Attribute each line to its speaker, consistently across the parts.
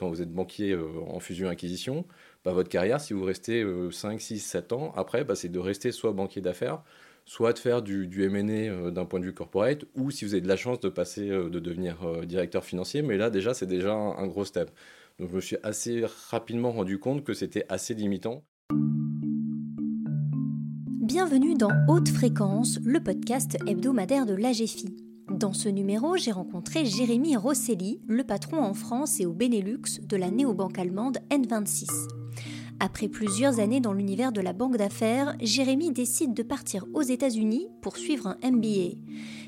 Speaker 1: quand vous êtes banquier en fusion-acquisition, bah, votre carrière, si vous restez 5, 6, 7 ans, après, bah, c'est de rester soit banquier d'affaires, soit de faire du, du M&A d'un point de vue corporate, ou si vous avez de la chance de passer, de devenir directeur financier. Mais là, déjà, c'est déjà un, gros step. Donc, je me suis assez rapidement rendu compte que c'était assez limitant.
Speaker 2: Bienvenue dans Haute Fréquence, le podcast hebdomadaire de l'AGFI. Dans ce numéro, j'ai rencontré Jérémy Rosselli, le patron en France et au Benelux de la néobanque allemande N26. Après plusieurs années dans l'univers de la banque d'affaires, Jérémy décide de partir aux États-Unis pour suivre un MBA.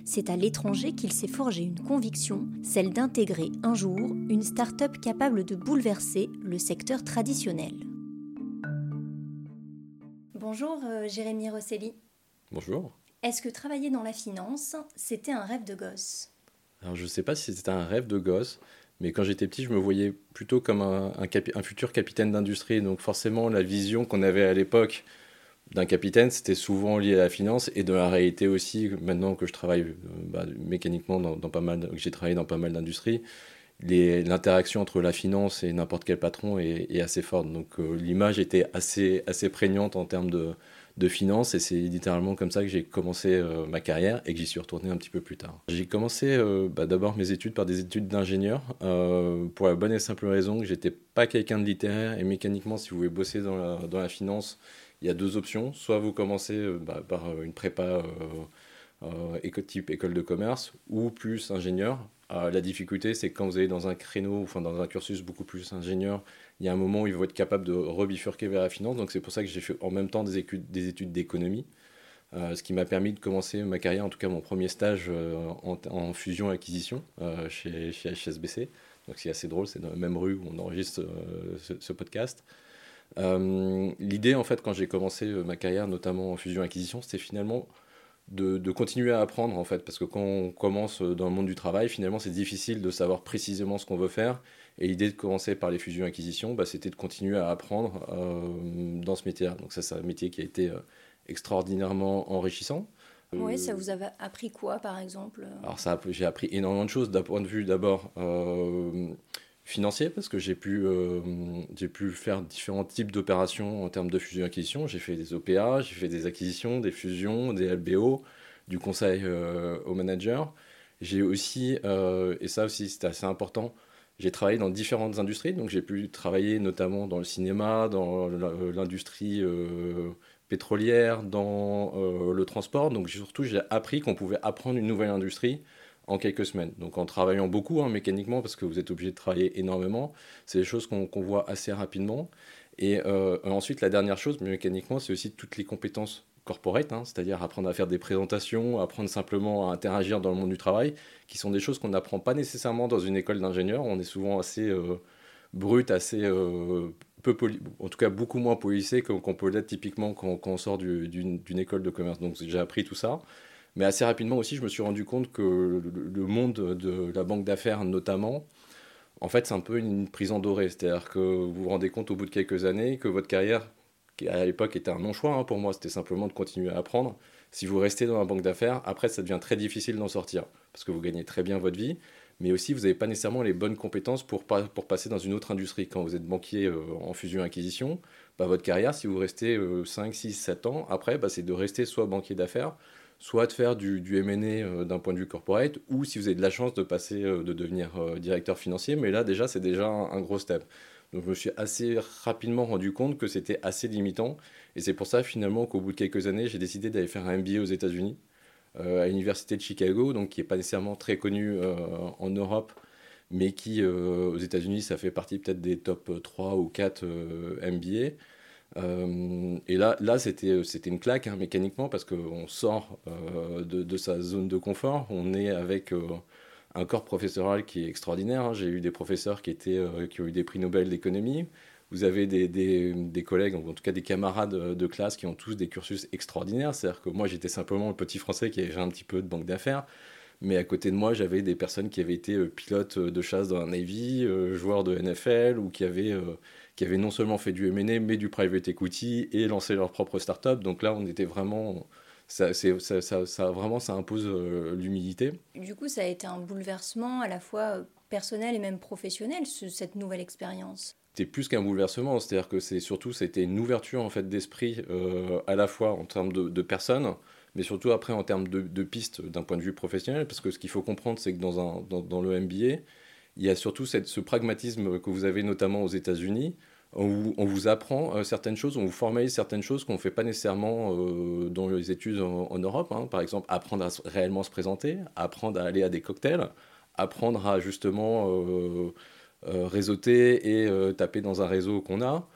Speaker 2: C'est à l'étranger qu'il s'est forgé une conviction, celle d'intégrer un jour une start-up capable de bouleverser le secteur traditionnel. Bonjour euh, Jérémy Rosselli.
Speaker 1: Bonjour.
Speaker 2: Est-ce que travailler dans la finance, c'était un rêve de gosse?
Speaker 1: Alors je ne sais pas si c'était un rêve de gosse, mais quand j'étais petit, je me voyais plutôt comme un, futur capitaine d'industrie. Donc forcément, la vision qu'on avait à l'époque d'un capitaine, c'était souvent lié à la finance et de la réalité aussi, maintenant que je travaille euh, bah, mécaniquement dans, pas mal, j'ai travaillé dans pas mal d'industries, l'interaction entre la finance et n'importe quel patron est, assez forte. Donc euh, l'image était assez prégnante en termes de, de finance et c'est littéralement comme ça que j'ai commencé euh, ma carrière et que j'y suis retourné un petit peu plus tard. J'ai commencé euh, bah, d'abord mes études par des études d'ingénieur euh, pour la bonne et simple raison que j'étais pas quelqu'un de littéraire et mécaniquement si vous voulez bosser dans la, dans la finance il y a deux options soit vous commencez bah, par une prépa type école de commerce ou plus ingénieur la difficulté, c'est quand vous allez dans un créneau, enfin dans un cursus beaucoup plus ingénieur, il y a un moment où il faut être capable de rebifurquer vers la finance. Donc c'est pour ça que j'ai fait en même temps des études, des études d'économie, euh, ce qui m'a permis de commencer ma carrière, en tout cas mon premier stage euh, en, fusion-acquisition euh, chez, chez, HSBC. Donc c'est assez drôle, c'est dans la même rue où on enregistre ce, podcast. L'idée, en fait, quand j'ai commencé ma carrière, notamment en fusion-acquisition, c'était finalement de, de, continuer à apprendre, en fait, parce que quand on commence dans le monde du travail, finalement, c'est difficile de savoir précisément ce qu'on veut faire et l'idée de commencer par les fusions-acquisitions, bah, c'était de continuer à apprendre euh, dans ce métier-là. Donc ça, c'est un métier qui a été euh, extraordinairement enrichissant.
Speaker 2: Oui, ça vous a appris quoi, par exemple
Speaker 1: Alors ça, j'ai appris énormément de choses d'un point de vue d'abord euh, financier, parce que j'ai pu, j'ai pu faire différents types d'opérations en termes de fusion-acquisition. J'ai fait des OPA, j'ai fait des acquisitions, des fusions, des LBO, du conseil aux managers. J'ai aussi, et ça aussi c'était assez important, j'ai travaillé dans différentes industries, donc j'ai pu travailler notamment dans le cinéma, dans l'industrie euh, pétrolière, dans euh, le transport. Donc surtout, j'ai appris qu'on pouvait apprendre une nouvelle industrie en quelques semaines. Donc en travaillant beaucoup hein, mécaniquement, parce que vous êtes obligé de travailler énormément, c'est des choses qu'on voit assez rapidement. Et euh, ensuite, la dernière chose, mécaniquement, c'est aussi toutes les compétences corporate, hein, c'est-à-dire apprendre à faire des présentations, apprendre simplement à interagir dans le monde du travail, qui sont des choses qu'on n'apprend pas nécessairement dans une école d'ingénieur. On est souvent assez euh, brut, assez euh, peu en tout cas beaucoup moins policé qu'on peut l'être typiquement quand, on sort d'une école de commerce. Donc j'ai appris tout ça. Mais assez rapidement aussi, je me suis rendu compte que le, monde de la banque d'affaires notamment, en fait, c'est un peu une prison dorée. C'est-à-dire que vous vous rendez compte au bout de quelques années que votre carrière qui à l'époque était un non-choix hein, pour moi, c'était simplement de continuer à apprendre. Si vous restez dans la banque d'affaires, après ça devient très difficile d'en sortir, parce que vous gagnez très bien votre vie, mais aussi vous n'avez pas nécessairement les bonnes compétences pour, pour passer dans une autre industrie. Quand vous êtes banquier euh, en fusion-acquisition, bah, votre carrière, si vous restez 5, 6, 7 ans, après, bah, c'est de rester soit banquier d'affaires, soit de faire du, du M&A euh, d'un point de vue corporate, ou si vous avez de la chance de passer, euh, de devenir directeur financier, mais là déjà c'est déjà un gros step. Donc je me suis assez rapidement rendu compte que c'était assez limitant. Et c'est pour ça finalement qu'au bout de quelques années, j'ai décidé d'aller faire un MBA aux États-Unis, euh, à l'université de Chicago, donc qui n'est pas nécessairement très connu euh, en Europe, mais qui euh, aux États-Unis, ça fait partie peut-être des top 3 ou 4 MBA. et là, là c'était, c'était une claque hein, mécaniquement parce qu'on sort de, de, sa zone de confort. On est avec un corps professoral qui est extraordinaire. Hein. J'ai eu des professeurs qui, étaient, euh, qui ont eu des prix Nobel d'économie. Vous avez des, des, collègues, en tout cas des camarades de classe qui ont tous des cursus extraordinaires. C'est-à-dire que moi, j'étais simplement le petit français qui avait un petit peu de banque d'affaires. Mais à côté de moi, j'avais des personnes qui avaient été euh, pilotes de chasse dans un Navy, euh, joueurs de NFL, ou qui avaient, qui avaient non seulement fait du M&A, mais du private equity et lancé leur propre start-up. Donc là, on était vraiment ça, ça, ça, ça, vraiment, ça impose l'humilité.
Speaker 2: Du coup, ça a été un bouleversement à la fois personnel et même professionnel, cette nouvelle expérience
Speaker 1: c'était plus qu'un bouleversement, c'est-à-dire que c'est surtout c'était une ouverture en fait d'esprit à la fois en termes de, de, personnes, mais surtout après en termes de, de pistes d'un point de vue professionnel, parce que ce qu'il faut comprendre, c'est que dans, un, dans, dans, le MBA, il y a surtout cette, ce pragmatisme que vous avez notamment aux États-Unis, on vous apprend euh, certaines choses, on vous formalise certaines choses qu'on ne fait pas nécessairement euh, dans les études en, Europe. Hein. Par exemple, apprendre à réellement se présenter, apprendre à aller à des cocktails, apprendre à justement euh, réseauter et taper dans un réseau qu'on a.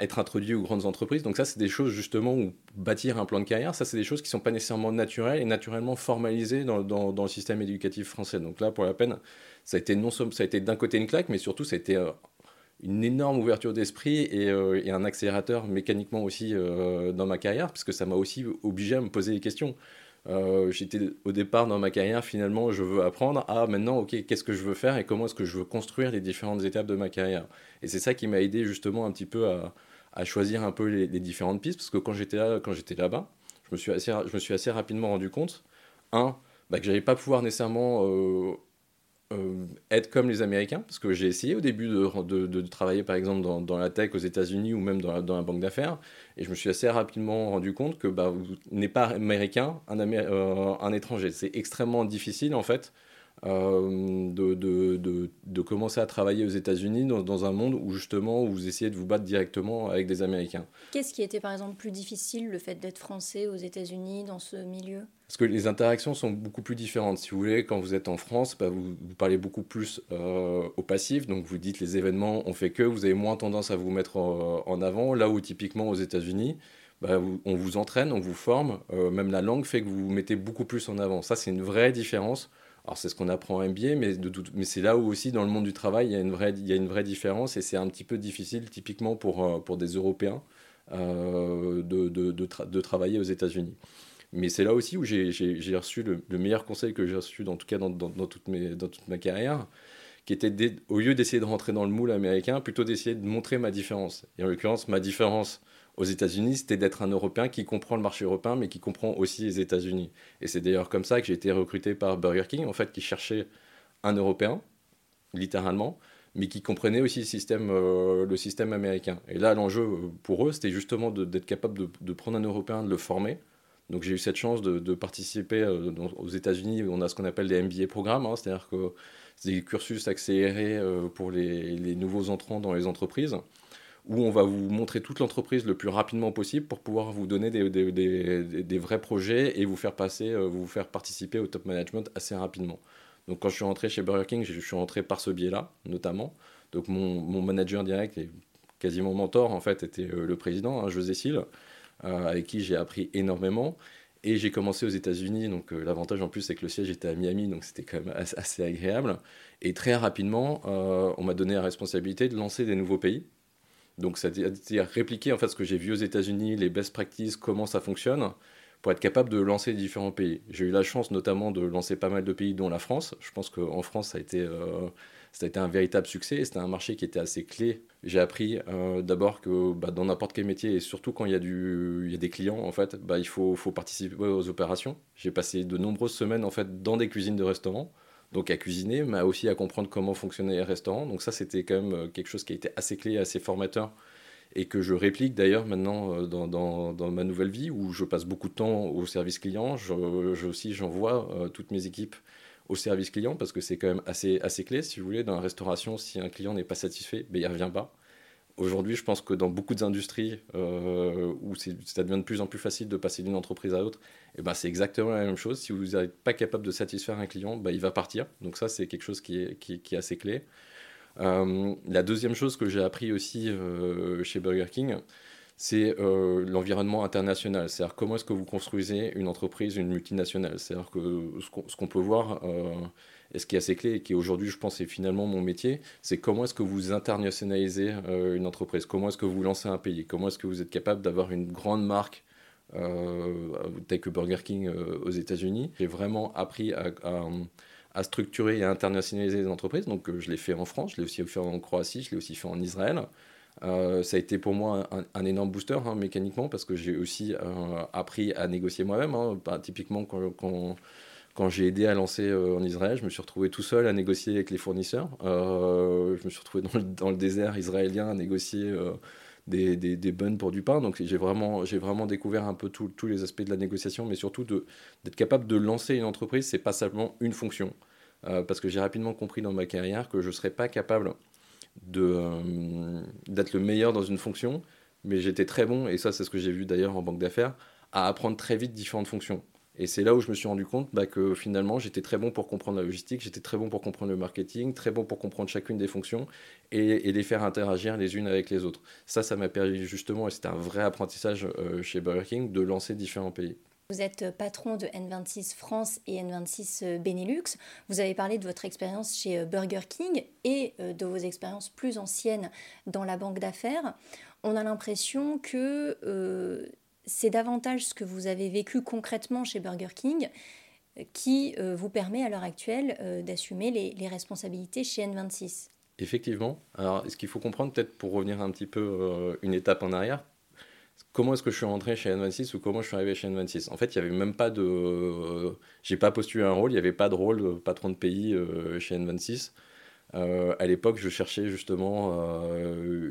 Speaker 1: être introduit aux grandes entreprises. Donc ça, c'est des choses justement où bâtir un plan de carrière, ça, c'est des choses qui ne sont pas nécessairement naturelles et naturellement formalisées dans, le système éducatif français. Donc là, pour la peine, ça a été non ça a été d'un côté une claque, mais surtout ça a été une énorme ouverture d'esprit euh, et, un accélérateur mécaniquement aussi euh, dans ma carrière, parce que ça m'a aussi obligé à me poser des questions. J'étais au départ dans ma carrière, finalement, je veux apprendre à maintenant, ok, qu'est-ce que je veux faire et comment est-ce que je veux construire les différentes étapes de ma carrière? Et c'est ça qui m'a aidé justement un petit peu à, à choisir un peu les, les, différentes pistes, parce que quand j'étais là, quand j'étais là-bas, je me suis assez, je me suis assez rapidement rendu compte, un, bah, que j'allais pas pouvoir nécessairement euh, être comme les Américains, parce que j'ai essayé au début de, de, travailler par exemple dans, dans, la tech aux États-Unis ou même dans la, dans la banque d'affaires, et je me suis assez rapidement rendu compte que bah, vous n'êtes pas américain, un, euh, un étranger. C'est extrêmement difficile en fait euh, de, de, commencer à travailler aux États-Unis dans, dans, un monde où justement vous essayez de vous battre directement avec des Américains.
Speaker 2: Qu'est-ce qui était par exemple plus difficile, le fait d'être français aux États-Unis dans ce milieu?
Speaker 1: Parce que les interactions sont beaucoup plus différentes. Si vous voulez, quand vous êtes en France, bah, vous, vous, parlez beaucoup plus euh, au passif, donc vous dites les événements ont fait que, vous avez moins tendance à vous mettre en, avant, là où typiquement aux États-Unis, bah, on vous entraîne, on vous forme, euh, même la langue fait que vous vous mettez beaucoup plus en avant. Ça, c'est une vraie différence alors c'est ce qu'on apprend en MBA, mais, mais c'est là où aussi dans le monde du travail, il y a une vraie, différence et c'est un petit peu difficile typiquement pour, euh, des Européens euh, de, de, de, travailler aux États-Unis. Mais c'est là aussi où j'ai reçu le, meilleur conseil que j'ai reçu, en tout cas dans toute ma carrière, qui était au lieu d'essayer de rentrer dans le moule américain, plutôt d'essayer de montrer ma différence. Et en l'occurrence, ma différence aux États-Unis, c'était d'être un Européen qui comprend le marché européen, mais qui comprend aussi les États-Unis. Et c'est d'ailleurs comme ça que j'ai été recruté par Burger King, en fait, qui cherchait un Européen, littéralement, mais qui comprenait aussi le système, euh, américain. Et là, l'enjeu euh, pour eux, c'était justement d'être capable de, prendre un Européen, de le former. Donc j'ai eu cette chance de, participer euh, aux États-Unis, on a ce qu'on appelle des MBA programmes, hein, c'est-à-dire que c'est des cursus accélérés pour les nouveaux entrants dans les entreprises où on va vous montrer toute l'entreprise le plus rapidement possible pour pouvoir vous donner des, des, vrais projets et vous faire passer, euh, vous faire participer au top management assez rapidement. Donc quand je suis rentré chez Burger King, je suis rentré par ce biais-là, notamment. Donc mon, mon, manager direct et quasiment mentor, en fait, était euh, le président, hein, José Sil, euh, avec qui j'ai appris énormément. Et j'ai commencé aux États-Unis, donc l'avantage en plus c'est que le siège était à Miami, donc c'était quand même assez, agréable. Et très rapidement, on m'a donné la responsabilité de lancer des nouveaux pays. Donc, c'est-à-dire répliquer en fait ce que j'ai vu aux États-Unis, les best practices, comment ça fonctionne, pour être capable de lancer différents pays. J'ai eu la chance notamment de lancer pas mal de pays, dont la France. Je pense qu'en France, ça a été, euh, ça a été un véritable succès. C'était un marché qui était assez clé. J'ai appris euh, d'abord que bah, dans n'importe quel métier, et surtout quand il y a, y a des clients, en fait, bah, il faut, faut participer aux opérations. J'ai passé de nombreuses semaines en fait dans des cuisines de restaurants donc à cuisiner, mais aussi à comprendre comment fonctionnaient les restaurants. Donc ça, c'était quand même euh, quelque chose qui a été assez clé, assez formateur, et que je réplique d'ailleurs maintenant euh, dans, dans, ma nouvelle vie, où je passe beaucoup de temps au service client. Je aussi, j'envoie euh, toutes mes équipes au service client, parce que c'est quand même assez, assez clé, si vous voulez, dans la restauration, si un client n'est pas satisfait, ben, il ne revient pas. Aujourd'hui, je pense que dans beaucoup d'industries euh, où ça devient de plus en plus facile de passer d'une entreprise à l'autre, eh ben c'est exactement la même chose. Si vous n'êtes pas capable de satisfaire un client, ben il va partir. Donc ça, c'est quelque chose qui est, qui, qui est assez clé. Euh, la deuxième chose que j'ai appris aussi euh, chez Burger King, c'est euh, l'environnement international. C'est-à-dire comment est-ce que vous construisez une entreprise, une multinationale. C'est-à-dire que ce qu'on peut voir et ce qui est assez clé et qui aujourd'hui, je pense, est finalement mon métier, c'est comment est-ce que vous internationalisez euh, une entreprise? Comment est-ce que vous lancez un pays? Comment est-ce que vous êtes capable d'avoir une grande marque euh, telle que Burger King euh, aux États-Unis? J'ai vraiment appris à, structurer et à internationaliser les entreprises. Donc, je l'ai fait en France, je l'ai aussi fait en Croatie, je l'ai aussi fait en Israël. Euh, ça a été pour moi un, énorme booster hein, mécaniquement parce que j'ai aussi appris à négocier moi-même. Hein. Typiquement, quand, j'ai aidé à lancer en Israël, je me suis retrouvé tout seul à négocier avec les fournisseurs. je me suis retrouvé dans le, désert israélien à négocier des, des, des buns pour du pain. Donc j'ai vraiment, découvert un peu tous les aspects de la négociation, mais surtout d'être capable de lancer une entreprise, c'est pas simplement une fonction. Euh, parce que j'ai rapidement compris dans ma carrière que je ne serais pas capable euh, d'être le meilleur dans une fonction, mais j'étais très bon, et ça c'est ce que j'ai vu d'ailleurs en banque d'affaires, à apprendre très vite différentes fonctions. Et c'est là où je me suis rendu compte bah, que finalement, j'étais très bon pour comprendre la logistique, j'étais très bon pour comprendre le marketing, très bon pour comprendre chacune des fonctions et, les faire interagir les unes avec les autres. Ça, ça m'a permis justement, et c'était un vrai apprentissage euh, chez Burger King, de lancer différents pays.
Speaker 2: Vous êtes patron de N26 France et N26 euh, Benelux. Vous avez parlé de votre expérience chez euh, Burger King et de vos expériences plus anciennes dans la banque d'affaires. On a l'impression que c'est davantage ce que vous avez vécu concrètement chez Burger King euh, qui euh, vous permet à l'heure actuelle euh, d'assumer les, responsabilités chez N26.
Speaker 1: Effectivement. Alors, ce qu'il faut comprendre, peut-être pour revenir un petit peu une étape en arrière, comment est-ce que je suis rentré chez N26 ou comment je suis arrivé chez N26 En fait, il n'y avait même pas de. J'ai pas postulé un rôle, il n'y avait pas de rôle de patron de pays chez N26. à l'époque, je cherchais justement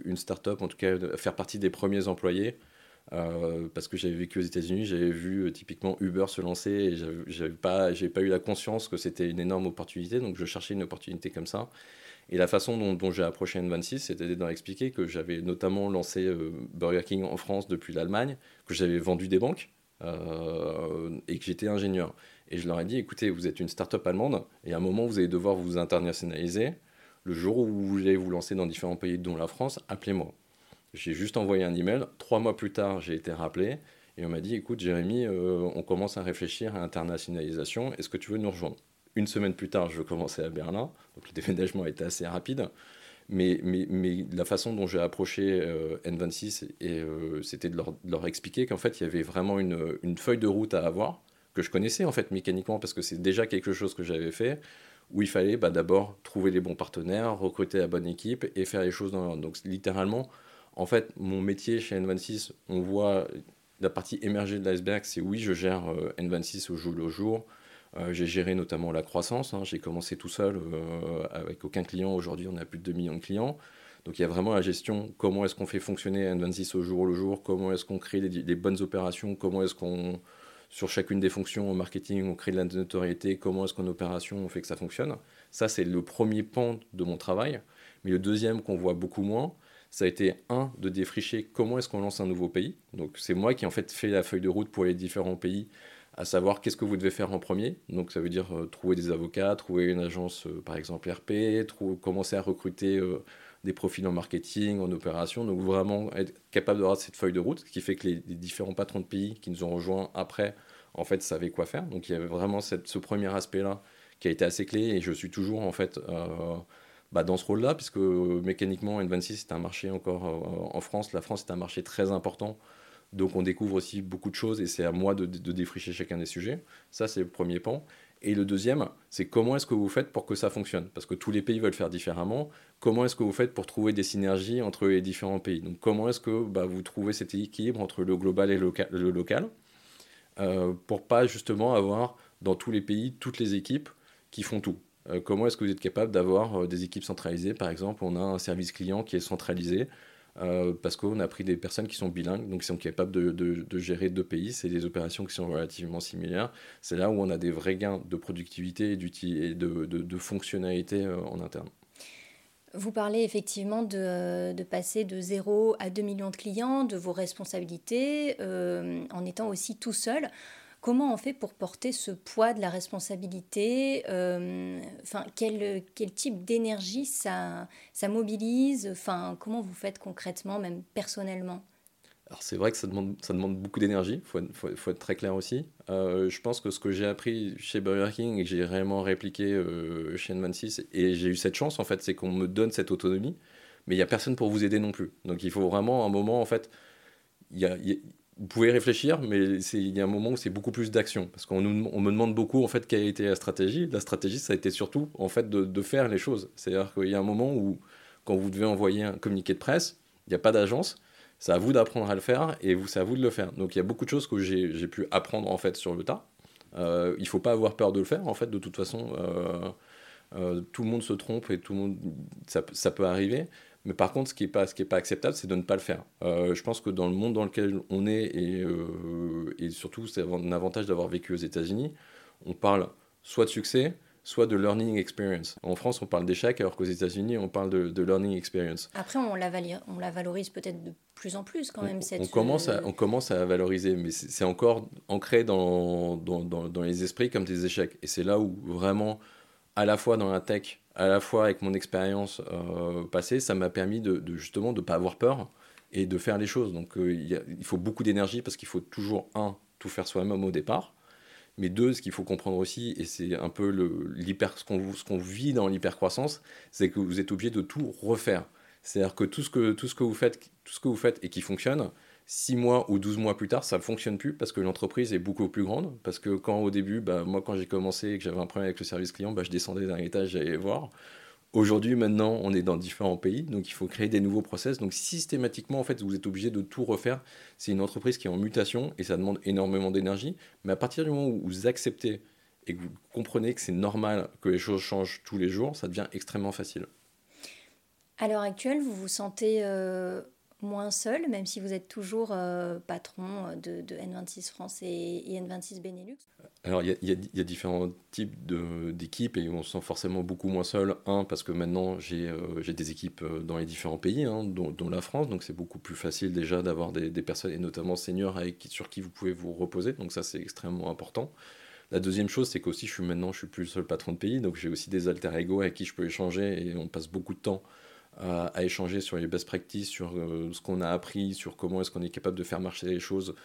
Speaker 1: une start-up, en tout cas, faire partie des premiers employés. Euh, parce que j'avais vécu aux États-Unis, j'avais vu euh, typiquement Uber se lancer et j'avais pas, pas eu la conscience que c'était une énorme opportunité, donc je cherchais une opportunité comme ça. Et la façon dont, j'ai approché N26, c'était d'expliquer expliquer que j'avais notamment lancé euh, Burger King en France depuis l'Allemagne, que j'avais vendu des banques et que j'étais ingénieur. Et je leur ai dit, écoutez, vous êtes une start-up allemande et à un moment, vous allez devoir vous internationaliser. Le jour où vous voulez vous lancer dans différents pays, dont la France, appelez-moi. J'ai juste envoyé un email. Trois mois plus tard, j'ai été rappelé et on m'a dit écoute, Jérémy, euh, on commence à réfléchir à l'internationalisation. Est-ce que tu veux nous rejoindre? Une semaine plus tard, je commençais à Berlin. Donc le déménagement a été assez rapide. Mais, mais, mais la façon dont j'ai approché euh, N26, et, euh, c'était de leur, leur, expliquer qu'en fait, il y avait vraiment une, une, feuille de route à avoir, que je connaissais en fait mécaniquement, parce que c'est déjà quelque chose que j'avais fait, où il fallait bah, d'abord trouver les bons partenaires, recruter la bonne équipe et faire les choses dans Donc littéralement, en fait, mon métier chez N26, on voit la partie émergée de l'iceberg, c'est oui, je gère euh, N26 au jour le jour. Euh, j'ai géré notamment la croissance. Hein. J'ai commencé tout seul euh, avec aucun client. Aujourd'hui, on a plus de 2 millions de clients. Donc il y a vraiment la gestion, comment est-ce qu'on fait fonctionner N26 au jour le jour, comment est-ce qu'on crée les, bonnes opérations, comment est-ce qu'on, sur chacune des fonctions au marketing, on crée de la notoriété, comment est-ce qu'en opération on fait que ça fonctionne? Ça, c'est le premier pan de mon travail. Mais le deuxième qu'on voit beaucoup moins, ça a été un de défricher comment est-ce qu'on lance un nouveau pays. Donc c'est moi qui en fait fait la feuille de route pour les différents pays, à savoir qu'est-ce que vous devez faire en premier. Donc ça veut dire euh, trouver des avocats, trouver une agence euh, par exemple RP, commencer à recruter euh, des profils en marketing, en opération. Donc vraiment être capable d'avoir cette feuille de route, ce qui fait que les, différents patrons de pays qui nous ont rejoints après, en fait, savaient quoi faire. Donc il y avait vraiment ce premier aspect-là qui a été assez clé et je suis toujours en fait bah, dans ce rôle-là, puisque euh, mécaniquement, N26 c'est un marché encore euh, en France. La France est un marché très important. Donc on découvre aussi beaucoup de choses et c'est à moi de, défricher chacun des sujets. Ça, c'est le premier pan. Et le deuxième, c'est comment est-ce que vous faites pour que ça fonctionne? Parce que tous les pays veulent faire différemment. Comment est-ce que vous faites pour trouver des synergies entre les différents pays? Donc comment est-ce que bah, vous trouvez cet équilibre entre le global et le, local euh, pour pas justement avoir dans tous les pays toutes les équipes qui font tout? Comment est-ce que vous êtes capable d'avoir euh, des équipes centralisées? Par exemple, on a un service client qui est centralisé euh, parce qu'on a pris des personnes qui sont bilingues, donc qui sont capables de, gérer deux pays. C'est des opérations qui sont relativement similaires. C'est là où on a des vrais gains de productivité et, de, de, fonctionnalité en interne.
Speaker 2: Vous parlez effectivement de, passer de 0 à 2 millions de clients, de vos responsabilités, en étant aussi tout seul. Comment on fait pour porter ce poids de la responsabilité euh, quel, quel type d'énergie ça, ça mobilise Comment vous faites concrètement, même personnellement?
Speaker 1: Alors c'est vrai que ça demande, ça demande beaucoup d'énergie, il faut, faut, être très clair aussi. Euh, je pense que ce que j'ai appris chez Burger King et que j'ai réellement répliqué euh, chez N26, et j'ai eu cette chance en fait, c'est qu'on me donne cette autonomie, mais il n'y a personne pour vous aider non plus. Donc il faut vraiment un moment en fait, y a, vous pouvez réfléchir, mais il y a un moment où c'est beaucoup plus d'action. Parce qu'on on me demande beaucoup, en fait, quelle a été la stratégie. La stratégie, ça a été surtout, en fait, de, faire les choses. C'est-à-dire qu'il y a un moment où, quand vous devez envoyer un communiqué de presse, Il n'y a pas d'agence. C'est à vous d'apprendre à le faire et c'est à vous de le faire. Donc il y a beaucoup de choses que j'ai pu apprendre en fait sur le tas. Euh, il ne faut pas avoir peur de le faire en fait. De toute façon, euh, euh, tout le monde se trompe et tout le monde, ça, ça peut arriver. Mais par contre, ce qui n'est pas, ce pas acceptable, c'est de ne pas le faire. je pense que dans le monde dans lequel on est, et, et surtout, c'est un avantage d'avoir vécu aux États-Unis, on parle soit de succès, soit de learning experience. En France, on parle d'échec, alors qu'aux États-Unis, on parle de, learning experience.
Speaker 2: Après, on la, on la valorise peut-être de plus en plus quand même.
Speaker 1: Cette... On, commence à, on commence à valoriser, mais c'est encore ancré dans, dans, dans, les esprits comme des échecs. Et c'est là où vraiment, à la fois dans la tech, à la fois avec mon expérience euh, passée, ça m'a permis de, justement de ne pas avoir peur et de faire les choses. Donc euh, il, faut beaucoup d'énergie parce qu'il faut toujours, un, tout faire soi-même au départ mais deux, ce qu'il faut comprendre aussi, et c'est un peu le, ce qu'on ce qu'on vit dans l'hypercroissance, c'est que vous êtes obligé de tout refaire. C'est-à-dire que tout, ce que tout ce que vous faites, tout ce que vous faites et qui fonctionne, 6 mois ou 12 mois plus tard, ça ne fonctionne plus parce que l'entreprise est beaucoup plus grande. Parce que quand au début, bah, moi quand j'ai commencé et que j'avais un problème avec le service client, bah, je descendais d'un étage, j'allais voir. Aujourd'hui, maintenant, on est dans différents pays, donc il faut créer des nouveaux process. Donc systématiquement, en fait, vous êtes obligé de tout refaire. C'est une entreprise qui est en mutation et ça demande énormément d'énergie. Mais à partir du moment où vous acceptez et que vous comprenez que c'est normal que les choses changent tous les jours, ça devient extrêmement facile.
Speaker 2: À l'heure actuelle, vous vous sentez euh, moins seul, même si vous êtes toujours euh, patron de, N26 France et, N26 Benelux
Speaker 1: Alors, il y, a différents types d'équipes et on se sent forcément beaucoup moins seul. Un, parce que maintenant, j'ai euh, des équipes euh, dans les différents pays, hein, dont, la France, donc c'est beaucoup plus facile déjà d'avoir des, personnes, et notamment seniors, sur qui vous pouvez vous reposer, donc ça, c'est extrêmement important. La deuxième chose, c'est qu'aussi, je suis maintenant, je suis plus le seul patron de pays, donc j'ai aussi des alter ego avec qui je peux échanger et on passe beaucoup de temps à, échanger sur les best practices, sur euh, ce qu'on a appris, sur comment est-ce qu'on est capable de faire marcher les choses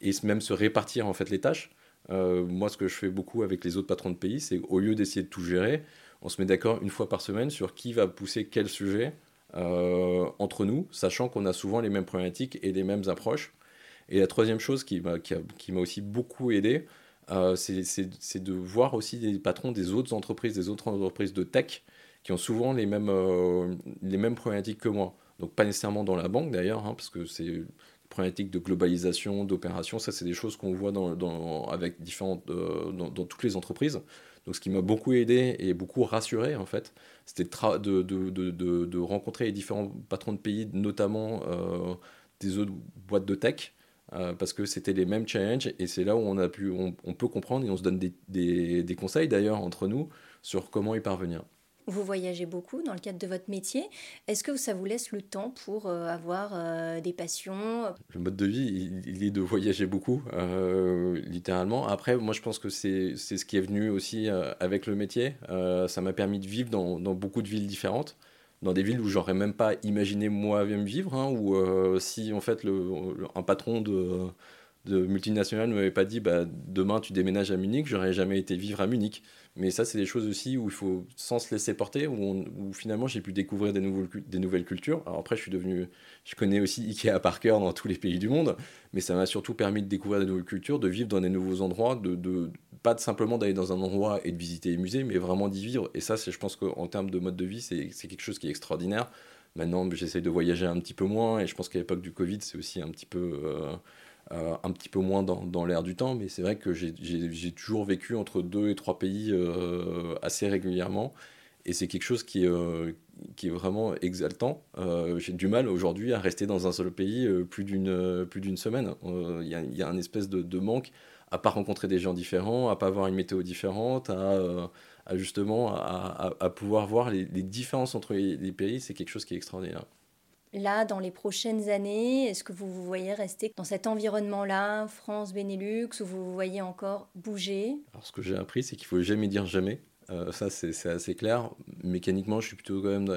Speaker 1: et même se répartir en fait les tâches. Euh, moi, ce que je fais beaucoup avec les autres patrons de pays, c'est au lieu d'essayer de tout gérer, on se met d'accord une fois par semaine sur qui va pousser quel sujet euh, entre nous, sachant qu'on a souvent les mêmes problématiques et les mêmes approches. Et la troisième chose qui m'a aussi beaucoup aidé, c'est de voir aussi les patrons des autres entreprises, des autres entreprises de tech, qui ont souvent les mêmes, euh, les mêmes problématiques que moi. Donc pas nécessairement dans la banque d'ailleurs, hein, parce que c'est problématiques de globalisation, d'opération, ça c'est des choses qu'on voit dans, avec différentes, euh, dans, toutes les entreprises. Donc ce qui m'a beaucoup aidé et beaucoup rassuré en fait, c'était de, de, de, de, rencontrer les différents patrons de pays, notamment euh, des autres boîtes de tech, parce que c'était les mêmes challenges et c'est là où on, a pu, on, peut comprendre et on se donne des, des conseils d'ailleurs entre nous sur comment y parvenir.
Speaker 2: Vous voyagez beaucoup dans le cadre de votre métier. Est-ce que ça vous laisse le temps pour euh, avoir euh, des passions?
Speaker 1: Le mode de vie, il, est de voyager beaucoup, euh, littéralement. Après, moi, je pense que c'est ce qui est venu aussi avec le métier. ça m'a permis de vivre dans, dans, beaucoup de villes différentes dans des villes où j'aurais même pas imaginé moi-même vivre, hein, ou si en fait le, un patron de, de multinationale ne m'avait pas dit bah, demain tu déménages à Munich, j'aurais jamais été vivre à Munich. Mais ça, c'est des choses aussi où il faut, sans se laisser porter, où, finalement j'ai pu découvrir des, nouveaux, des nouvelles cultures. Alors après, je suis devenu, je connais aussi Ikea par cœur dans tous les pays du monde, mais ça m'a surtout permis de découvrir des nouvelles cultures, de vivre dans des nouveaux endroits, de, de pas simplement d'aller dans un endroit et de visiter les musées, mais vraiment d'y vivre. Et ça, je pense qu'en termes de mode de vie, c'est, quelque chose qui est extraordinaire. Maintenant, j'essaye de voyager un petit peu moins, et je pense qu'à l'époque du Covid, c'est aussi un petit peu. Euh, euh, un petit peu moins dans, dans l'air du temps, mais c'est vrai que j'ai toujours vécu entre deux et trois pays euh, assez régulièrement. Et c'est quelque chose qui, euh, qui est vraiment exaltant. j'ai du mal aujourd'hui à rester dans un seul pays plus d'une semaine. Il y, a, un espèce de, manque à pas rencontrer des gens différents, à pas avoir une météo différente, à, justement à, pouvoir voir les, différences entre les pays. C'est quelque chose qui est extraordinaire.
Speaker 2: Là, dans les prochaines années, est-ce que vous vous voyez rester dans cet environnement-là, France, Benelux, ou vous vous voyez encore bouger?
Speaker 1: Alors, ce que j'ai appris, c'est qu'il faut jamais dire jamais. Euh, ça, c'est assez clair. Mécaniquement, je suis plutôt quand même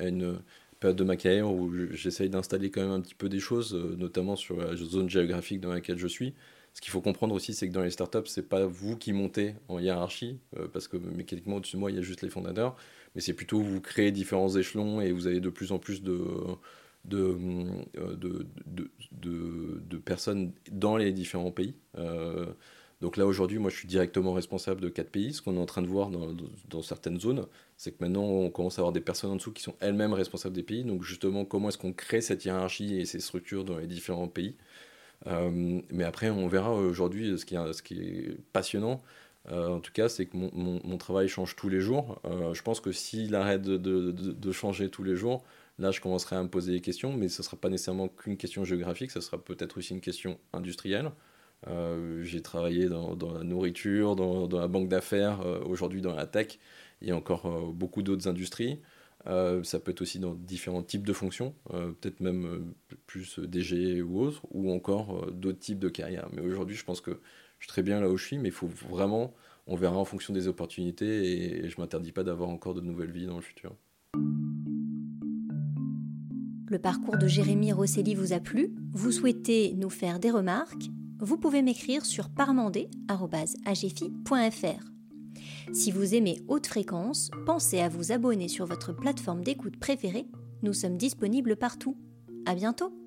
Speaker 1: à, une période de ma carrière où j'essaye d'installer quand même un petit peu des choses, euh, notamment sur la zone géographique dans laquelle je suis. Ce qu'il faut comprendre aussi, c'est que dans les startups, c'est pas vous qui montez en hiérarchie, euh, parce que mécaniquement, au-dessus de moi, il y a juste les fondateurs mais c'est plutôt vous créez différents échelons et vous avez de plus en plus de, euh, personnes dans les différents pays. Euh, Donc là, aujourd'hui, moi, je suis directement responsable de quatre pays. Ce qu'on est en train de voir dans, certaines zones, c'est que maintenant, on commence à avoir des personnes en dessous qui sont elles-mêmes responsables des pays. Donc justement, comment est-ce qu'on crée cette hiérarchie et ces structures dans les différents pays? Euh, Mais après, on verra aujourd'hui ce qui est passionnant. Euh, en tout cas, c'est que mon, travail change tous les jours. Euh, je pense que s'il arrête de, changer tous les jours, là, je commencerai à me poser des questions, mais ce ne sera pas nécessairement qu'une question géographique, ce sera peut-être aussi une question industrielle. Euh, j'ai travaillé dans, la nourriture, dans, la banque d'affaires, aujourd'hui dans la tech et encore beaucoup d'autres industries. ça peut être aussi dans différents types de fonctions, peut-être même plus DG ou autre, ou encore d'autres types de carrières. Mais aujourd'hui, je pense que je suis très bien là où je suis, mais il faut vraiment, on verra en fonction des opportunités et, et je m'interdis pas d'avoir encore de nouvelles vies dans le futur.
Speaker 2: Le parcours de Jérémy Rosselli vous a plu? Vous souhaitez nous faire des remarques? Vous pouvez m'écrire sur parmandé.agefi.fr. Si vous aimez haute fréquence, pensez à vous abonner sur votre plateforme d'écoute préférée. Nous sommes disponibles partout. À bientôt!